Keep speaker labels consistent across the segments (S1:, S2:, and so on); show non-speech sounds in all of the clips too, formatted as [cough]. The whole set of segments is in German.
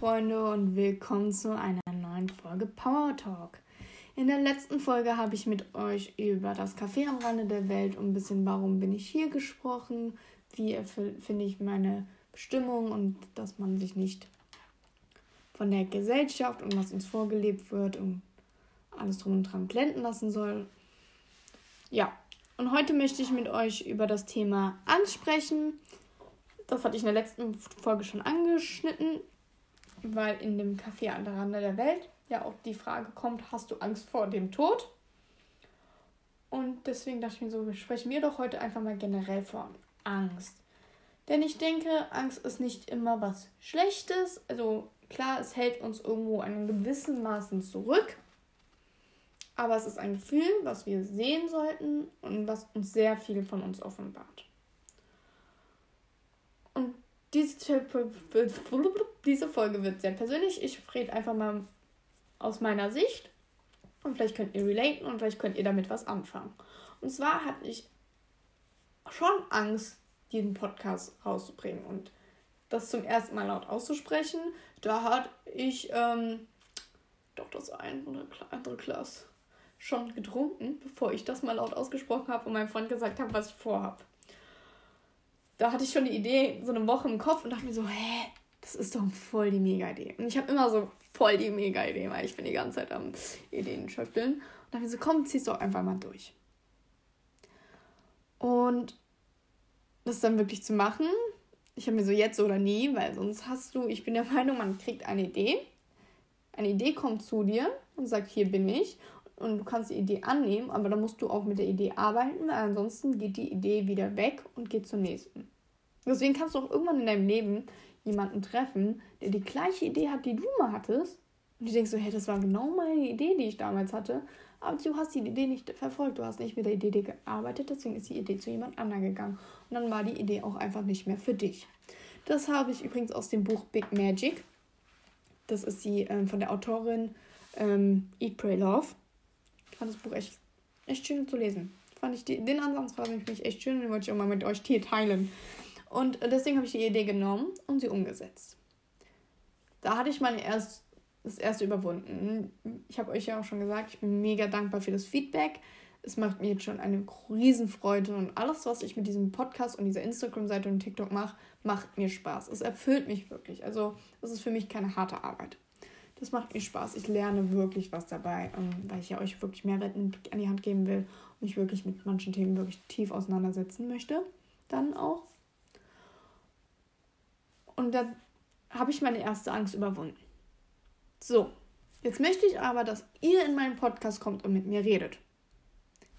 S1: Freunde und willkommen zu einer neuen Folge Power Talk. In der letzten Folge habe ich mit euch über das Café am Rande der Welt und ein bisschen warum bin ich hier gesprochen, wie finde ich meine Bestimmung und dass man sich nicht von der Gesellschaft und was uns vorgelebt wird und alles drum und dran blenden lassen soll. Ja, und heute möchte ich mit euch über das Thema Angst sprechen. Das hatte ich in der letzten Folge schon angeschnitten, weil in dem Café an der Rande der Welt ja auch die Frage kommt, hast du Angst vor dem Tod? Und deswegen dachte ich mir so, sprechen wir doch heute einfach mal generell von Angst. Denn ich denke, Angst ist nicht immer was Schlechtes. Also klar, es hält uns irgendwo einen gewissen Maßen zurück. Aber es ist ein Gefühl, was wir sehen sollten und was uns sehr viel von uns offenbart. Diese, Folge wird sehr persönlich. Ich rede einfach mal aus meiner Sicht. Und vielleicht könnt ihr relaten und vielleicht könnt ihr damit was anfangen. Und zwar hatte ich schon Angst, diesen Podcast rauszubringen und das zum ersten Mal laut auszusprechen. Da hatte ich ähm, doch das ein oder andere Glas schon getrunken, bevor ich das mal laut ausgesprochen habe und meinem Freund gesagt habe, was ich vorhabe da hatte ich schon die Idee so eine Woche im Kopf und dachte mir so, hä, das ist doch voll die Mega-Idee. Und ich habe immer so voll die Mega-Idee, weil ich bin die ganze Zeit am Ideen schöpfeln. Und dachte mir so, komm, zieh's doch einfach mal durch. Und das dann wirklich zu machen, ich habe mir so jetzt oder nie, weil sonst hast du, ich bin der Meinung, man kriegt eine Idee. Eine Idee kommt zu dir und sagt, hier bin ich. Und du kannst die Idee annehmen, aber dann musst du auch mit der Idee arbeiten, weil ansonsten geht die Idee wieder weg und geht zur nächsten. Deswegen kannst du auch irgendwann in deinem Leben jemanden treffen, der die gleiche Idee hat, die du mal hattest. Und du denkst so, hey, das war genau meine Idee, die ich damals hatte. Aber du hast die Idee nicht verfolgt, du hast nicht mit der Idee gearbeitet, deswegen ist die Idee zu jemand anderem gegangen. Und dann war die Idee auch einfach nicht mehr für dich. Das habe ich übrigens aus dem Buch Big Magic. Das ist die ähm, von der Autorin ähm, Eat, Pray, Love fand das Buch echt, echt schön zu lesen. Fand ich die, den Ansatz fand ich echt schön und den wollte ich auch mal mit euch hier teilen. Und deswegen habe ich die Idee genommen und sie umgesetzt. Da hatte ich meine erst, das erste überwunden. Ich habe euch ja auch schon gesagt, ich bin mega dankbar für das Feedback. Es macht mir jetzt schon eine Riesenfreude und alles, was ich mit diesem Podcast und dieser Instagram-Seite und TikTok mache, macht mir Spaß. Es erfüllt mich wirklich. Also es ist für mich keine harte Arbeit das macht mir Spaß. Ich lerne wirklich was dabei, ähm, weil ich ja euch wirklich Mehrwert an die Hand geben will und mich wirklich mit manchen Themen wirklich tief auseinandersetzen möchte. Dann auch. Und da habe ich meine erste Angst überwunden. So, jetzt möchte ich aber, dass ihr in meinen Podcast kommt und mit mir redet.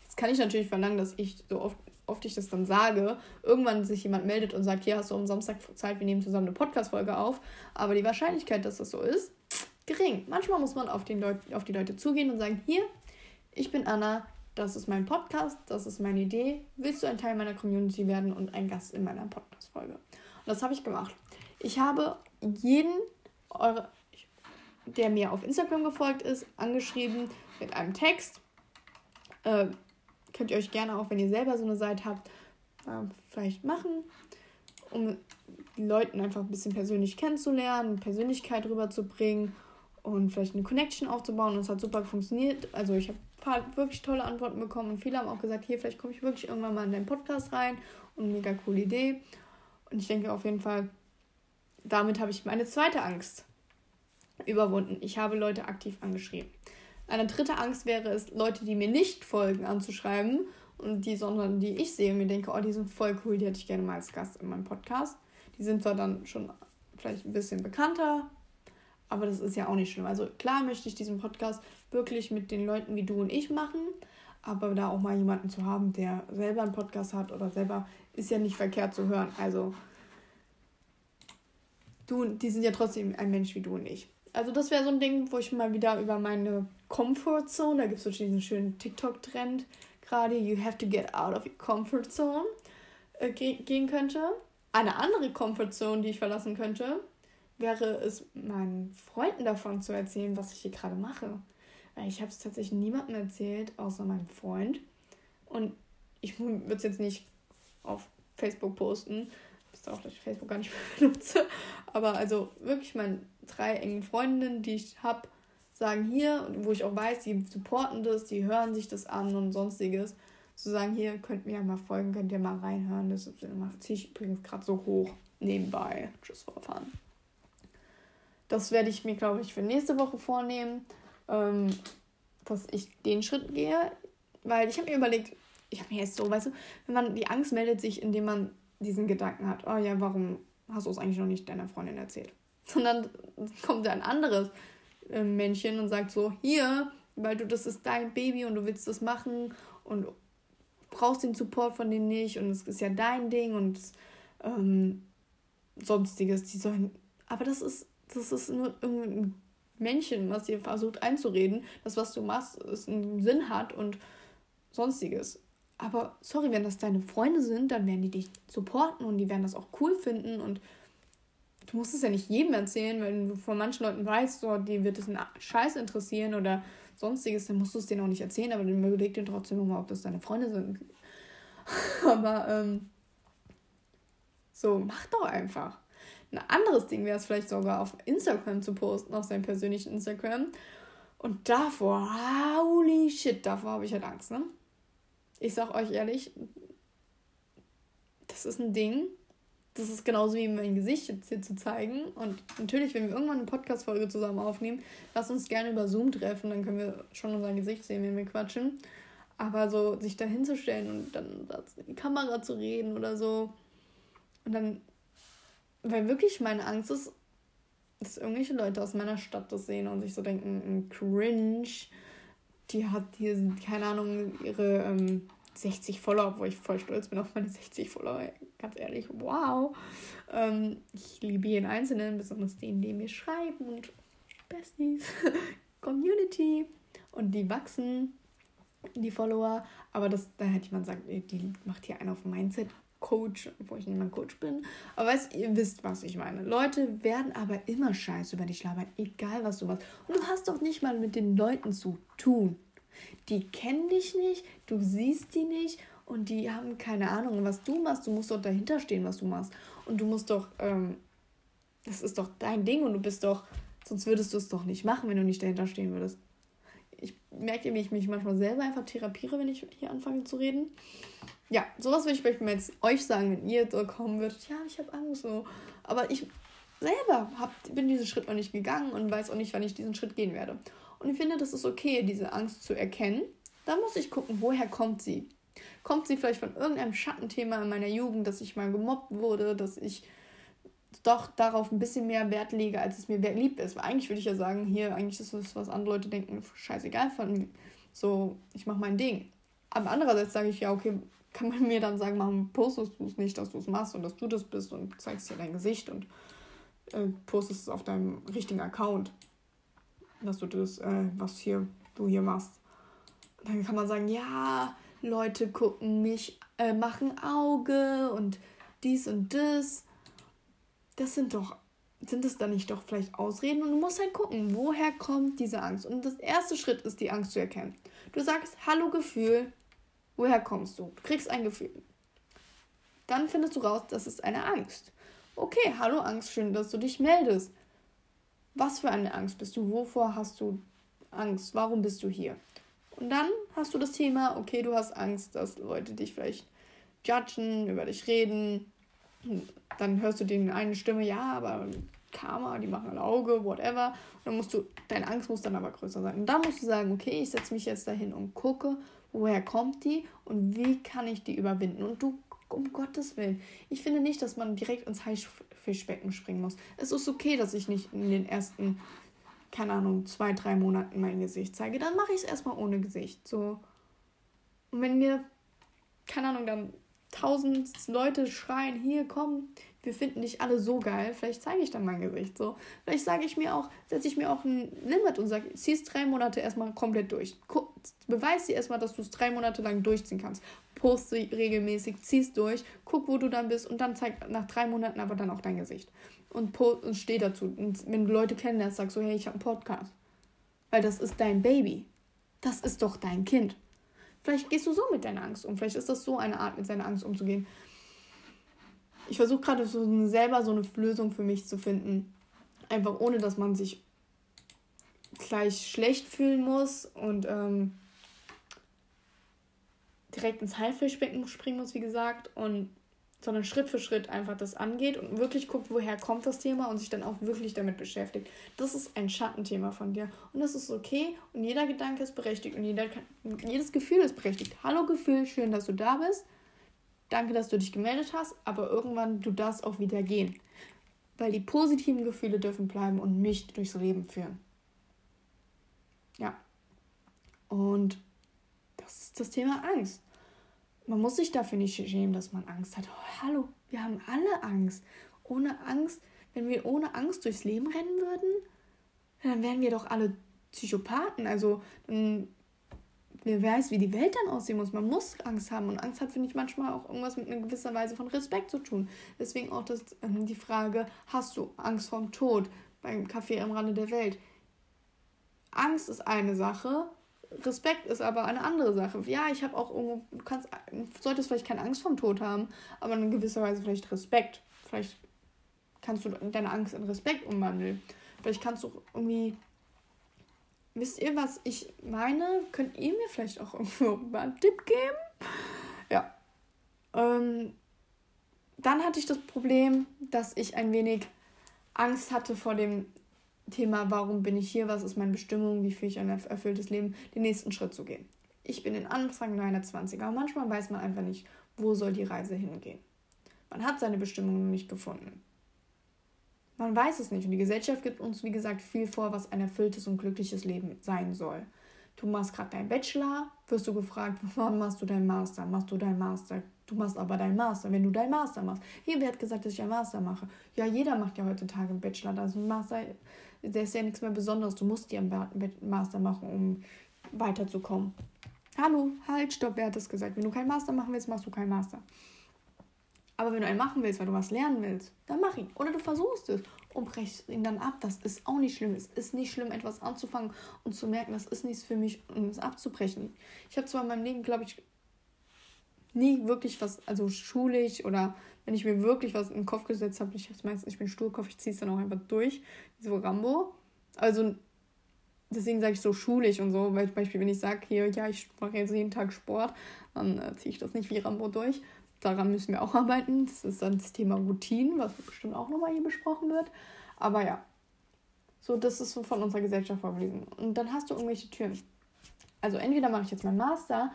S1: Jetzt kann ich natürlich verlangen, dass ich so oft, oft ich das dann sage, irgendwann sich jemand meldet und sagt, hier hast du am Samstag Zeit, wir nehmen zusammen eine Podcast-Folge auf. Aber die Wahrscheinlichkeit, dass das so ist, gering. Manchmal muss man auf, den Leut auf die Leute zugehen und sagen, hier, ich bin Anna, das ist mein Podcast, das ist meine Idee. Willst du ein Teil meiner Community werden und ein Gast in meiner Podcast-Folge? Und das habe ich gemacht. Ich habe jeden, eure, der mir auf Instagram gefolgt ist, angeschrieben mit einem Text. Äh, könnt ihr euch gerne auch, wenn ihr selber so eine Seite habt, äh, vielleicht machen, um die Leuten einfach ein bisschen persönlich kennenzulernen, Persönlichkeit rüberzubringen und vielleicht eine Connection aufzubauen. Und es hat super funktioniert. Also ich habe wirklich tolle Antworten bekommen und viele haben auch gesagt, hier, vielleicht komme ich wirklich irgendwann mal in deinen Podcast rein und mega coole Idee. Und ich denke auf jeden Fall, damit habe ich meine zweite Angst überwunden. Ich habe Leute aktiv angeschrieben. Eine dritte Angst wäre es, Leute, die mir nicht folgen, anzuschreiben und die, sondern die ich sehe und mir denke, oh, die sind voll cool, die hätte ich gerne mal als Gast in meinem Podcast. Die sind zwar dann schon vielleicht ein bisschen bekannter, aber das ist ja auch nicht schlimm. Also klar möchte ich diesen Podcast wirklich mit den Leuten wie du und ich machen. Aber da auch mal jemanden zu haben, der selber einen Podcast hat oder selber, ist ja nicht verkehrt zu hören. Also du, die sind ja trotzdem ein Mensch wie du und ich. Also das wäre so ein Ding, wo ich mal wieder über meine Comfortzone, da gibt es so diesen schönen TikTok-Trend gerade, you have to get out of your comfort zone, äh, gehen könnte. Eine andere Comfortzone, die ich verlassen könnte, wäre es, meinen Freunden davon zu erzählen, was ich hier gerade mache. Weil ich habe es tatsächlich niemandem erzählt, außer meinem Freund. Und ich würde es jetzt nicht auf Facebook posten, Wisst auch, dass ich Facebook gar nicht [laughs] benutze. Aber also wirklich meine drei engen Freundinnen, die ich habe, sagen hier, wo ich auch weiß, die supporten das, die hören sich das an und sonstiges. Zu sagen, hier könnt mir ja mal folgen, könnt ihr mal reinhören. Das ziehe ich übrigens gerade so hoch nebenbei. Tschüss, vorfahren. Das werde ich mir, glaube ich, für nächste Woche vornehmen, ähm, dass ich den Schritt gehe. Weil ich habe mir überlegt, ich habe mir jetzt so, weißt du, wenn man die Angst meldet sich, indem man diesen Gedanken hat, oh ja, warum hast du es eigentlich noch nicht deiner Freundin erzählt? [laughs] Sondern kommt da ein anderes äh, Männchen und sagt so, hier, weil du, das ist dein Baby und du willst das machen und brauchst den Support von denen nicht und es ist ja dein Ding und ähm, sonstiges. Die sollen, aber das ist das ist nur irgendein Männchen, was dir versucht einzureden, dass was du machst, es einen Sinn hat und sonstiges. Aber sorry, wenn das deine Freunde sind, dann werden die dich supporten und die werden das auch cool finden und du musst es ja nicht jedem erzählen, wenn du von manchen Leuten weißt, so, die wird es einen Scheiß interessieren oder sonstiges, dann musst du es denen auch nicht erzählen, aber dann überleg dir trotzdem nochmal, ob das deine Freunde sind. [laughs] aber ähm, so, mach doch einfach. Ein anderes Ding wäre es vielleicht sogar auf Instagram zu posten, auf seinem persönlichen Instagram. Und davor, holy shit, davor habe ich halt Angst, ne? Ich sag euch ehrlich, das ist ein Ding. Das ist genauso wie mein Gesicht jetzt hier zu zeigen. Und natürlich, wenn wir irgendwann eine Podcast-Folge zusammen aufnehmen, lass uns gerne über Zoom treffen, dann können wir schon unser Gesicht sehen, wenn wir quatschen. Aber so sich da hinzustellen und dann in die Kamera zu reden oder so und dann weil wirklich meine Angst ist, dass irgendwelche Leute aus meiner Stadt das sehen und sich so denken, cringe, die hat hier, keine Ahnung, ihre ähm, 60 Follower, wo ich voll stolz bin auf meine 60 Follower. Ganz ehrlich, wow. Ähm, ich liebe jeden Einzelnen, besonders den, die mir schreiben und Besties, [laughs] Community. Und die wachsen, die Follower. Aber das, da hätte jemand gesagt, die macht hier einen auf Mindset. Coach, obwohl ich nicht mal Coach bin. Aber weißt, ihr wisst, was ich meine. Leute werden aber immer Scheiß über dich labern, egal was du machst. Und du hast doch nicht mal mit den Leuten zu tun. Die kennen dich nicht, du siehst die nicht und die haben keine Ahnung, was du machst. Du musst doch dahinter stehen, was du machst. Und du musst doch, ähm, das ist doch dein Ding und du bist doch, sonst würdest du es doch nicht machen, wenn du nicht dahinter stehen würdest. Ich merke, wie ich mich manchmal selber einfach therapiere, wenn ich hier anfange zu reden ja, sowas würde ich vielleicht jetzt euch sagen, wenn ihr so kommen würdet. Ja, ich habe Angst so. Aber ich selber hab, bin diesen Schritt noch nicht gegangen und weiß auch nicht, wann ich diesen Schritt gehen werde. Und ich finde, das ist okay, diese Angst zu erkennen. Da muss ich gucken, woher kommt sie. Kommt sie vielleicht von irgendeinem Schattenthema in meiner Jugend, dass ich mal gemobbt wurde, dass ich doch darauf ein bisschen mehr Wert lege, als es mir lieb ist. Weil eigentlich würde ich ja sagen, hier, eigentlich ist es, was andere Leute denken, scheißegal von so, ich mache mein Ding. Aber andererseits sage ich ja, okay, kann man mir dann sagen, warum postest du es nicht, dass du es machst und dass du das bist und zeigst dir dein Gesicht und äh, postest es auf deinem richtigen Account, dass du das, äh, was hier du hier machst. Dann kann man sagen, ja, Leute gucken mich, äh, machen Auge und dies und das. Das sind doch, sind es dann nicht doch vielleicht Ausreden? Und du musst halt gucken, woher kommt diese Angst. Und das erste Schritt ist, die Angst zu erkennen. Du sagst, hallo Gefühl, Woher kommst du? Du kriegst ein Gefühl. Dann findest du raus, das ist eine Angst. Okay, hallo Angst, schön, dass du dich meldest. Was für eine Angst bist du? Wovor hast du Angst? Warum bist du hier? Und dann hast du das Thema, okay, du hast Angst, dass Leute dich vielleicht judgen, über dich reden. Dann hörst du denen eine Stimme, ja, aber Karma, die machen ein Auge, whatever. Und dann musst du, deine Angst muss dann aber größer sein. Und dann musst du sagen, okay, ich setze mich jetzt dahin und gucke, woher kommt die und wie kann ich die überwinden. Und du, um Gottes Willen, ich finde nicht, dass man direkt ins Haifischbecken springen muss. Es ist okay, dass ich nicht in den ersten, keine Ahnung, zwei, drei Monaten mein Gesicht zeige. Dann mache ich es erstmal ohne Gesicht. So. Und wenn mir, keine Ahnung, dann tausend Leute schreien, hier komm, wir finden dich alle so geil, vielleicht zeige ich dann mein Gesicht so. Vielleicht sage ich mir auch, setze ich mir auch ein Limit und sage, ziehst drei Monate erstmal komplett durch. beweis dir erstmal, dass du es drei Monate lang durchziehen kannst. Poste regelmäßig, ziehst durch, guck, wo du dann bist und dann zeig nach drei Monaten aber dann auch dein Gesicht. Und, und steh dazu. Und wenn du Leute kennenlernst, sagst du, hey, ich habe einen Podcast. Weil das ist dein Baby. Das ist doch dein Kind. Vielleicht gehst du so mit deiner Angst um. Vielleicht ist das so eine Art, mit seiner Angst umzugehen ich versuche gerade so selber so eine Lösung für mich zu finden. Einfach ohne, dass man sich gleich schlecht fühlen muss und ähm, direkt ins Haifischbecken springen muss, wie gesagt, und sondern Schritt für Schritt einfach das angeht und wirklich guckt, woher kommt das Thema und sich dann auch wirklich damit beschäftigt. Das ist ein Schattenthema von dir und das ist okay und jeder Gedanke ist berechtigt und jeder jedes Gefühl ist berechtigt. Hallo Gefühl, schön, dass du da bist. Danke, dass du dich gemeldet hast, aber irgendwann du darfst auch wieder gehen, weil die positiven Gefühle dürfen bleiben und mich durchs Leben führen. Ja. Und das ist das Thema Angst. Man muss sich dafür nicht schämen, dass man Angst hat. Oh, hallo, wir haben alle Angst. Ohne Angst, wenn wir ohne Angst durchs Leben rennen würden, dann wären wir doch alle Psychopathen. Also, dann, wer weiß, wie die Welt dann aussehen muss. Man muss Angst haben. Und Angst hat, finde ich, manchmal auch irgendwas mit einer gewisser Weise von Respekt zu tun. Deswegen auch das, ähm, die Frage, hast du Angst vorm Tod beim Café am Rande der Welt? Angst ist eine Sache, Respekt ist aber eine andere Sache. Ja, ich habe auch irgendwo, du kannst, solltest vielleicht keine Angst vom Tod haben, aber in gewisser Weise vielleicht Respekt. Vielleicht kannst du deine Angst in Respekt umwandeln. Vielleicht kannst du irgendwie, wisst ihr, was ich meine? Könnt ihr mir vielleicht auch irgendwo [laughs] mal einen Tipp geben? Ja. Ähm, dann hatte ich das Problem, dass ich ein wenig Angst hatte vor dem Thema, warum bin ich hier, was ist meine Bestimmung, wie führe ich ein erfülltes Leben, den nächsten Schritt zu gehen. Ich bin in Anfang meiner 20er und manchmal weiß man einfach nicht, wo soll die Reise hingehen. Man hat seine Bestimmung noch nicht gefunden. Man weiß es nicht und die Gesellschaft gibt uns, wie gesagt, viel vor, was ein erfülltes und glückliches Leben sein soll. Du machst gerade deinen Bachelor, wirst du gefragt, [laughs] wann machst du deinen Master? Machst du deinen Master? Du machst aber deinen Master, wenn du deinen Master machst. Hier, wer hat gesagt, dass ich einen Master mache? Ja, jeder macht ja heutzutage einen Bachelor. Also ein Master der ist ja nichts mehr Besonderes. Du musst dir einen Master machen, um weiterzukommen. Hallo, halt, stopp, wer hat das gesagt? Wenn du keinen Master machen willst, machst du keinen Master. Aber wenn du einen machen willst, weil du was lernen willst, dann mach ihn. Oder du versuchst es und brechst ihn dann ab. Das ist auch nicht schlimm. Es ist nicht schlimm, etwas anzufangen und zu merken, das ist nichts für mich, um es abzubrechen. Ich habe zwar in meinem Leben, glaube ich, nie wirklich was, also schulisch oder wenn ich mir wirklich was in den Kopf gesetzt habe, ich habe meistens, ich bin Sturkopf, ich ziehe es dann auch einfach durch, wie so Rambo. Also deswegen sage ich so schulisch und so, weil zum Beispiel, wenn ich sage, hier, ja, ich mache jetzt jeden Tag Sport, dann äh, ziehe ich das nicht wie Rambo durch. Daran müssen wir auch arbeiten. Das ist dann das Thema Routine, was bestimmt auch nochmal hier besprochen wird. Aber ja, so, das ist so von unserer Gesellschaft vorgelesen. Und dann hast du irgendwelche Türen. Also entweder mache ich jetzt meinen Master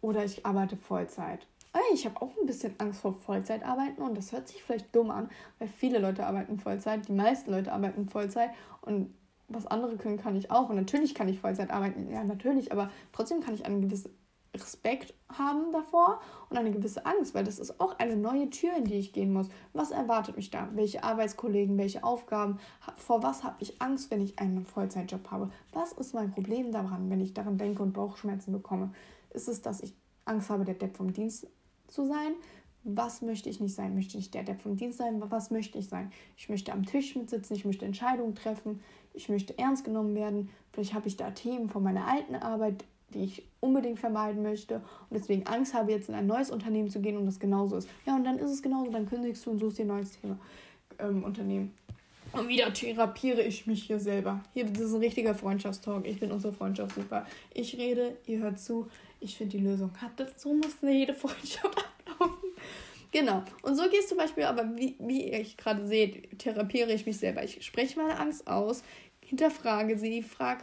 S1: oder ich arbeite Vollzeit. Ich habe auch ein bisschen Angst vor Vollzeitarbeiten und das hört sich vielleicht dumm an, weil viele Leute arbeiten Vollzeit, die meisten Leute arbeiten Vollzeit und was andere können, kann ich auch. Und natürlich kann ich Vollzeit arbeiten, ja, natürlich, aber trotzdem kann ich einen gewissen Respekt haben davor und eine gewisse Angst, weil das ist auch eine neue Tür, in die ich gehen muss. Was erwartet mich da? Welche Arbeitskollegen, welche Aufgaben? Vor was habe ich Angst, wenn ich einen Vollzeitjob habe? Was ist mein Problem daran, wenn ich daran denke und Bauchschmerzen bekomme? Ist es, dass ich Angst habe, der Depp vom Dienst zu sein. Was möchte ich nicht sein? Möchte ich der Depp vom Dienst sein? Was möchte ich sein? Ich möchte am Tisch mitsitzen, ich möchte Entscheidungen treffen, ich möchte ernst genommen werden. Vielleicht habe ich da Themen von meiner alten Arbeit, die ich unbedingt vermeiden möchte und deswegen Angst habe, jetzt in ein neues Unternehmen zu gehen und das genauso ist. Ja, und dann ist es genauso, dann kündigst du und suchst dir ein neues Thema, ähm, Unternehmen. Und wieder therapiere ich mich hier selber. Hier, das ist ein richtiger Freundschaftstalk. Ich finde unsere Freundschaft super. Ich rede, ihr hört zu. Ich finde die Lösung hat das. So muss jede Freundschaft ablaufen. Genau. Und so gehst du zum Beispiel, aber wie, wie ihr gerade seht, therapiere ich mich selber. Ich spreche meine Angst aus, hinterfrage sie, frage,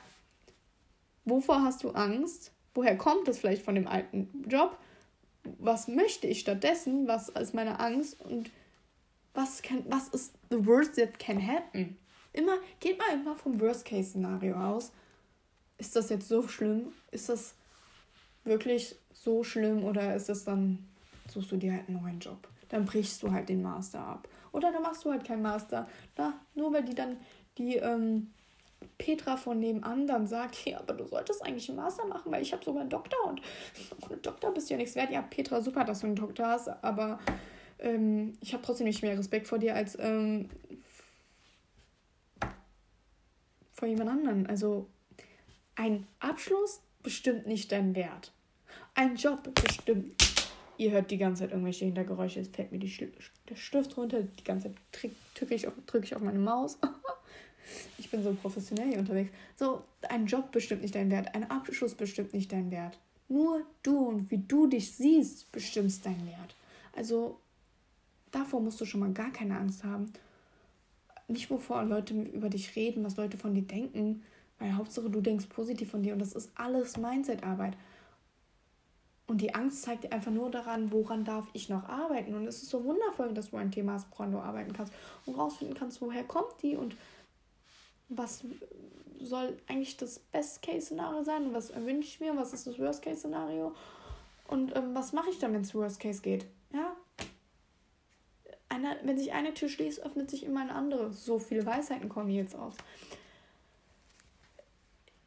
S1: wovor hast du Angst? Woher kommt das vielleicht von dem alten Job? Was möchte ich stattdessen? Was ist meine Angst? Und was, kann, was ist the worst that can happen? Immer, geht mal immer vom Worst-Case-Szenario aus. Ist das jetzt so schlimm? Ist das wirklich so schlimm oder ist es dann, suchst du dir halt einen neuen Job? Dann brichst du halt den Master ab. Oder dann machst du halt keinen Master. Na, nur weil die dann die ähm, Petra von nebenan dann sagt, hey, aber du solltest eigentlich einen Master machen, weil ich habe sogar einen Doktor und ohne Doktor bist du ja nichts wert. Ja, Petra, super, dass du einen Doktor hast, aber ähm, ich habe trotzdem nicht mehr Respekt vor dir als ähm, vor jemand anderen. Also ein Abschluss bestimmt nicht deinen Wert. Ein Job bestimmt Ihr hört die ganze Zeit irgendwelche Hintergeräusche. Jetzt fällt mir die der Stift runter. Die ganze Zeit drücke ich, drück ich auf meine Maus. Ich bin so professionell hier unterwegs. So, ein Job bestimmt nicht deinen Wert. Ein Abschluss bestimmt nicht deinen Wert. Nur du und wie du dich siehst, bestimmst deinen Wert. Also davor musst du schon mal gar keine Angst haben. Nicht, wovor Leute über dich reden, was Leute von dir denken, weil Hauptsache du denkst positiv von dir und das ist alles Mindset-Arbeit. Und die Angst zeigt dir einfach nur daran, woran darf ich noch arbeiten. Und es ist so wundervoll, dass du ein Thema hast, woran du arbeiten kannst und rausfinden kannst, woher kommt die und was soll eigentlich das Best-Case-Szenario sein was erwünsche ich mir, was ist das Worst-Case-Szenario und ähm, was mache ich dann, wenn es Worst-Case geht. Ja, eine, wenn sich eine Tür schließt, öffnet sich immer eine andere. So viele Weisheiten kommen jetzt aus.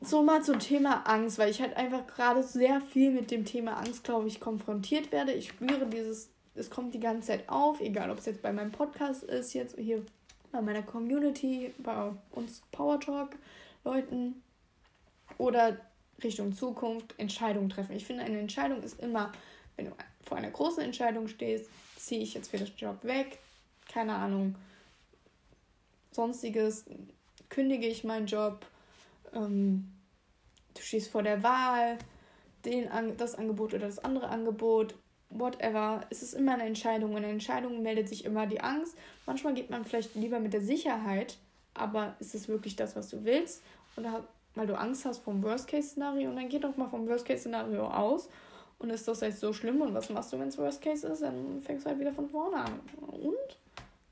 S1: So mal zum Thema Angst, weil ich halt einfach gerade sehr viel mit dem Thema Angst, glaube ich, konfrontiert werde. Ich spüre dieses, es kommt die ganze Zeit auf, egal ob es jetzt bei meinem Podcast ist, jetzt hier bei meiner Community, bei uns Power Talk Leuten oder Richtung Zukunft Entscheidungen treffen. Ich finde, eine Entscheidung ist immer, wenn du vor einer großen Entscheidung stehst, ziehe ich jetzt für das Job weg, keine Ahnung, sonstiges, kündige ich meinen Job, ähm, du stehst vor der Wahl, den, das Angebot oder das andere Angebot, whatever. Es ist immer eine Entscheidung. In der Entscheidung meldet sich immer die Angst. Manchmal geht man vielleicht lieber mit der Sicherheit, aber ist es wirklich das, was du willst? Oder weil du Angst hast vom Worst-Case-Szenario und dann geh doch mal vom Worst-Case-Szenario aus und ist das jetzt so schlimm und was machst du, wenn es Worst Case ist? Dann fängst du halt wieder von vorne an. Und?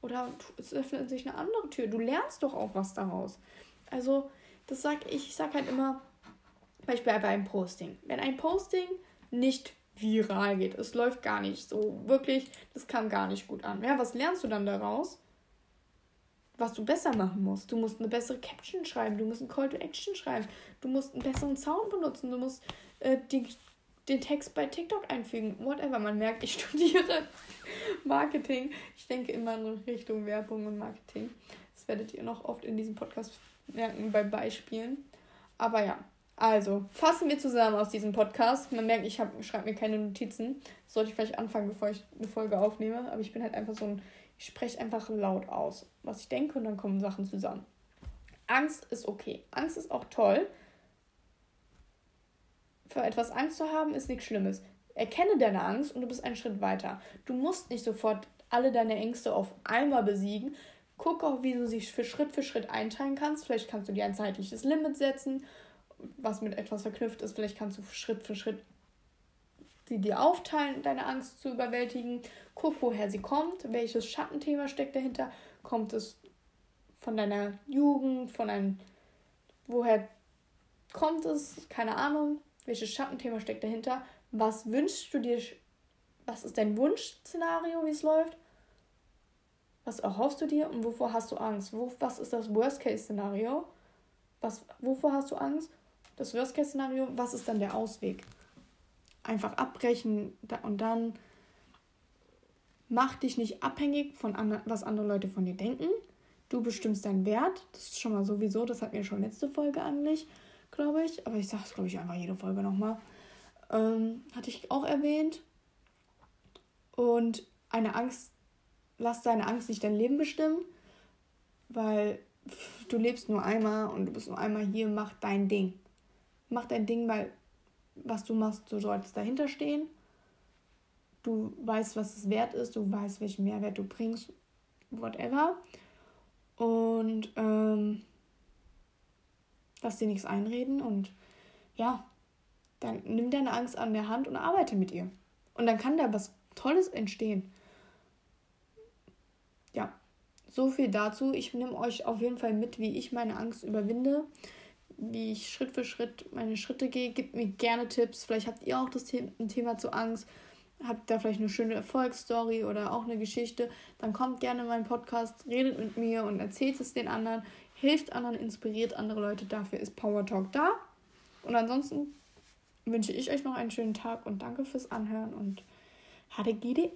S1: Oder es öffnet sich eine andere Tür. Du lernst doch auch was daraus. Also, das sag ich, ich sag halt immer, Beispiel bei einem Posting. Wenn ein Posting nicht viral geht, es läuft gar nicht so, wirklich, das kam gar nicht gut an. Ja, was lernst du dann daraus? was du besser machen musst. Du musst eine bessere Caption schreiben, du musst ein Call to Action schreiben, du musst einen besseren Sound benutzen, du musst äh, die den Text bei TikTok einfügen. Whatever. Man merkt, ich [laughs] studiere Marketing. Ich denke immer in Richtung Werbung und Marketing. Das werdet ihr noch oft in diesem Podcast merken bei Beispielen. Aber ja, also fassen wir zusammen aus diesem Podcast. Man merkt, ich schreibe mir keine Notizen. Sollte ich vielleicht anfangen, bevor ich eine Folge aufnehme. Aber ich bin halt einfach so ein, ich spreche einfach laut aus, was ich denke und dann kommen Sachen zusammen. Angst ist okay. Angst ist auch toll vor etwas Angst zu haben, ist nichts Schlimmes. Erkenne deine Angst und du bist einen Schritt weiter. Du musst nicht sofort alle deine Ängste auf einmal besiegen. Guck auch, wie du sie für Schritt für Schritt einteilen kannst. Vielleicht kannst du dir ein zeitliches Limit setzen, was mit etwas verknüpft ist. Vielleicht kannst du Schritt für Schritt sie dir aufteilen, deine Angst zu überwältigen. Guck, woher sie kommt, welches Schattenthema steckt dahinter. Kommt es von deiner Jugend, von einem, woher kommt es? Keine Ahnung. Welches Schattenthema steckt dahinter? Was wünschst du dir? Was ist dein Wunschszenario, wie es läuft? Was erhoffst du dir und wovor hast du Angst? Wo, was ist das Worst-Case-Szenario? Wovor hast du Angst? Das Worst-Case-Szenario, was ist dann der Ausweg? Einfach abbrechen und dann mach dich nicht abhängig von was andere Leute von dir denken. Du bestimmst deinen Wert. Das ist schon mal sowieso, das hatten wir schon letzte Folge eigentlich glaube ich. Aber ich sage es, glaube ich, einfach jede Folge nochmal. Ähm, hatte ich auch erwähnt. Und eine Angst, lass deine Angst nicht dein Leben bestimmen, weil du lebst nur einmal und du bist nur einmal hier, mach dein Ding. Mach dein Ding, weil was du machst, du solltest dahinter stehen. Du weißt, was es wert ist, du weißt, welchen Mehrwert du bringst, whatever. Und ähm, lass dir nichts einreden und ja, dann nimm deine Angst an der Hand und arbeite mit ihr. Und dann kann da was Tolles entstehen. Ja, so viel dazu. Ich nehme euch auf jeden Fall mit, wie ich meine Angst überwinde, wie ich Schritt für Schritt meine Schritte gehe. Gebt mir gerne Tipps. Vielleicht habt ihr auch das The Thema zu Angst. Habt da vielleicht eine schöne Erfolgsstory oder auch eine Geschichte, dann kommt gerne in meinen Podcast, redet mit mir und erzählt es den anderen hilft anderen, inspiriert andere Leute. Dafür ist Power Talk da. Und ansonsten wünsche ich euch noch einen schönen Tag und danke fürs Anhören und HDGDL.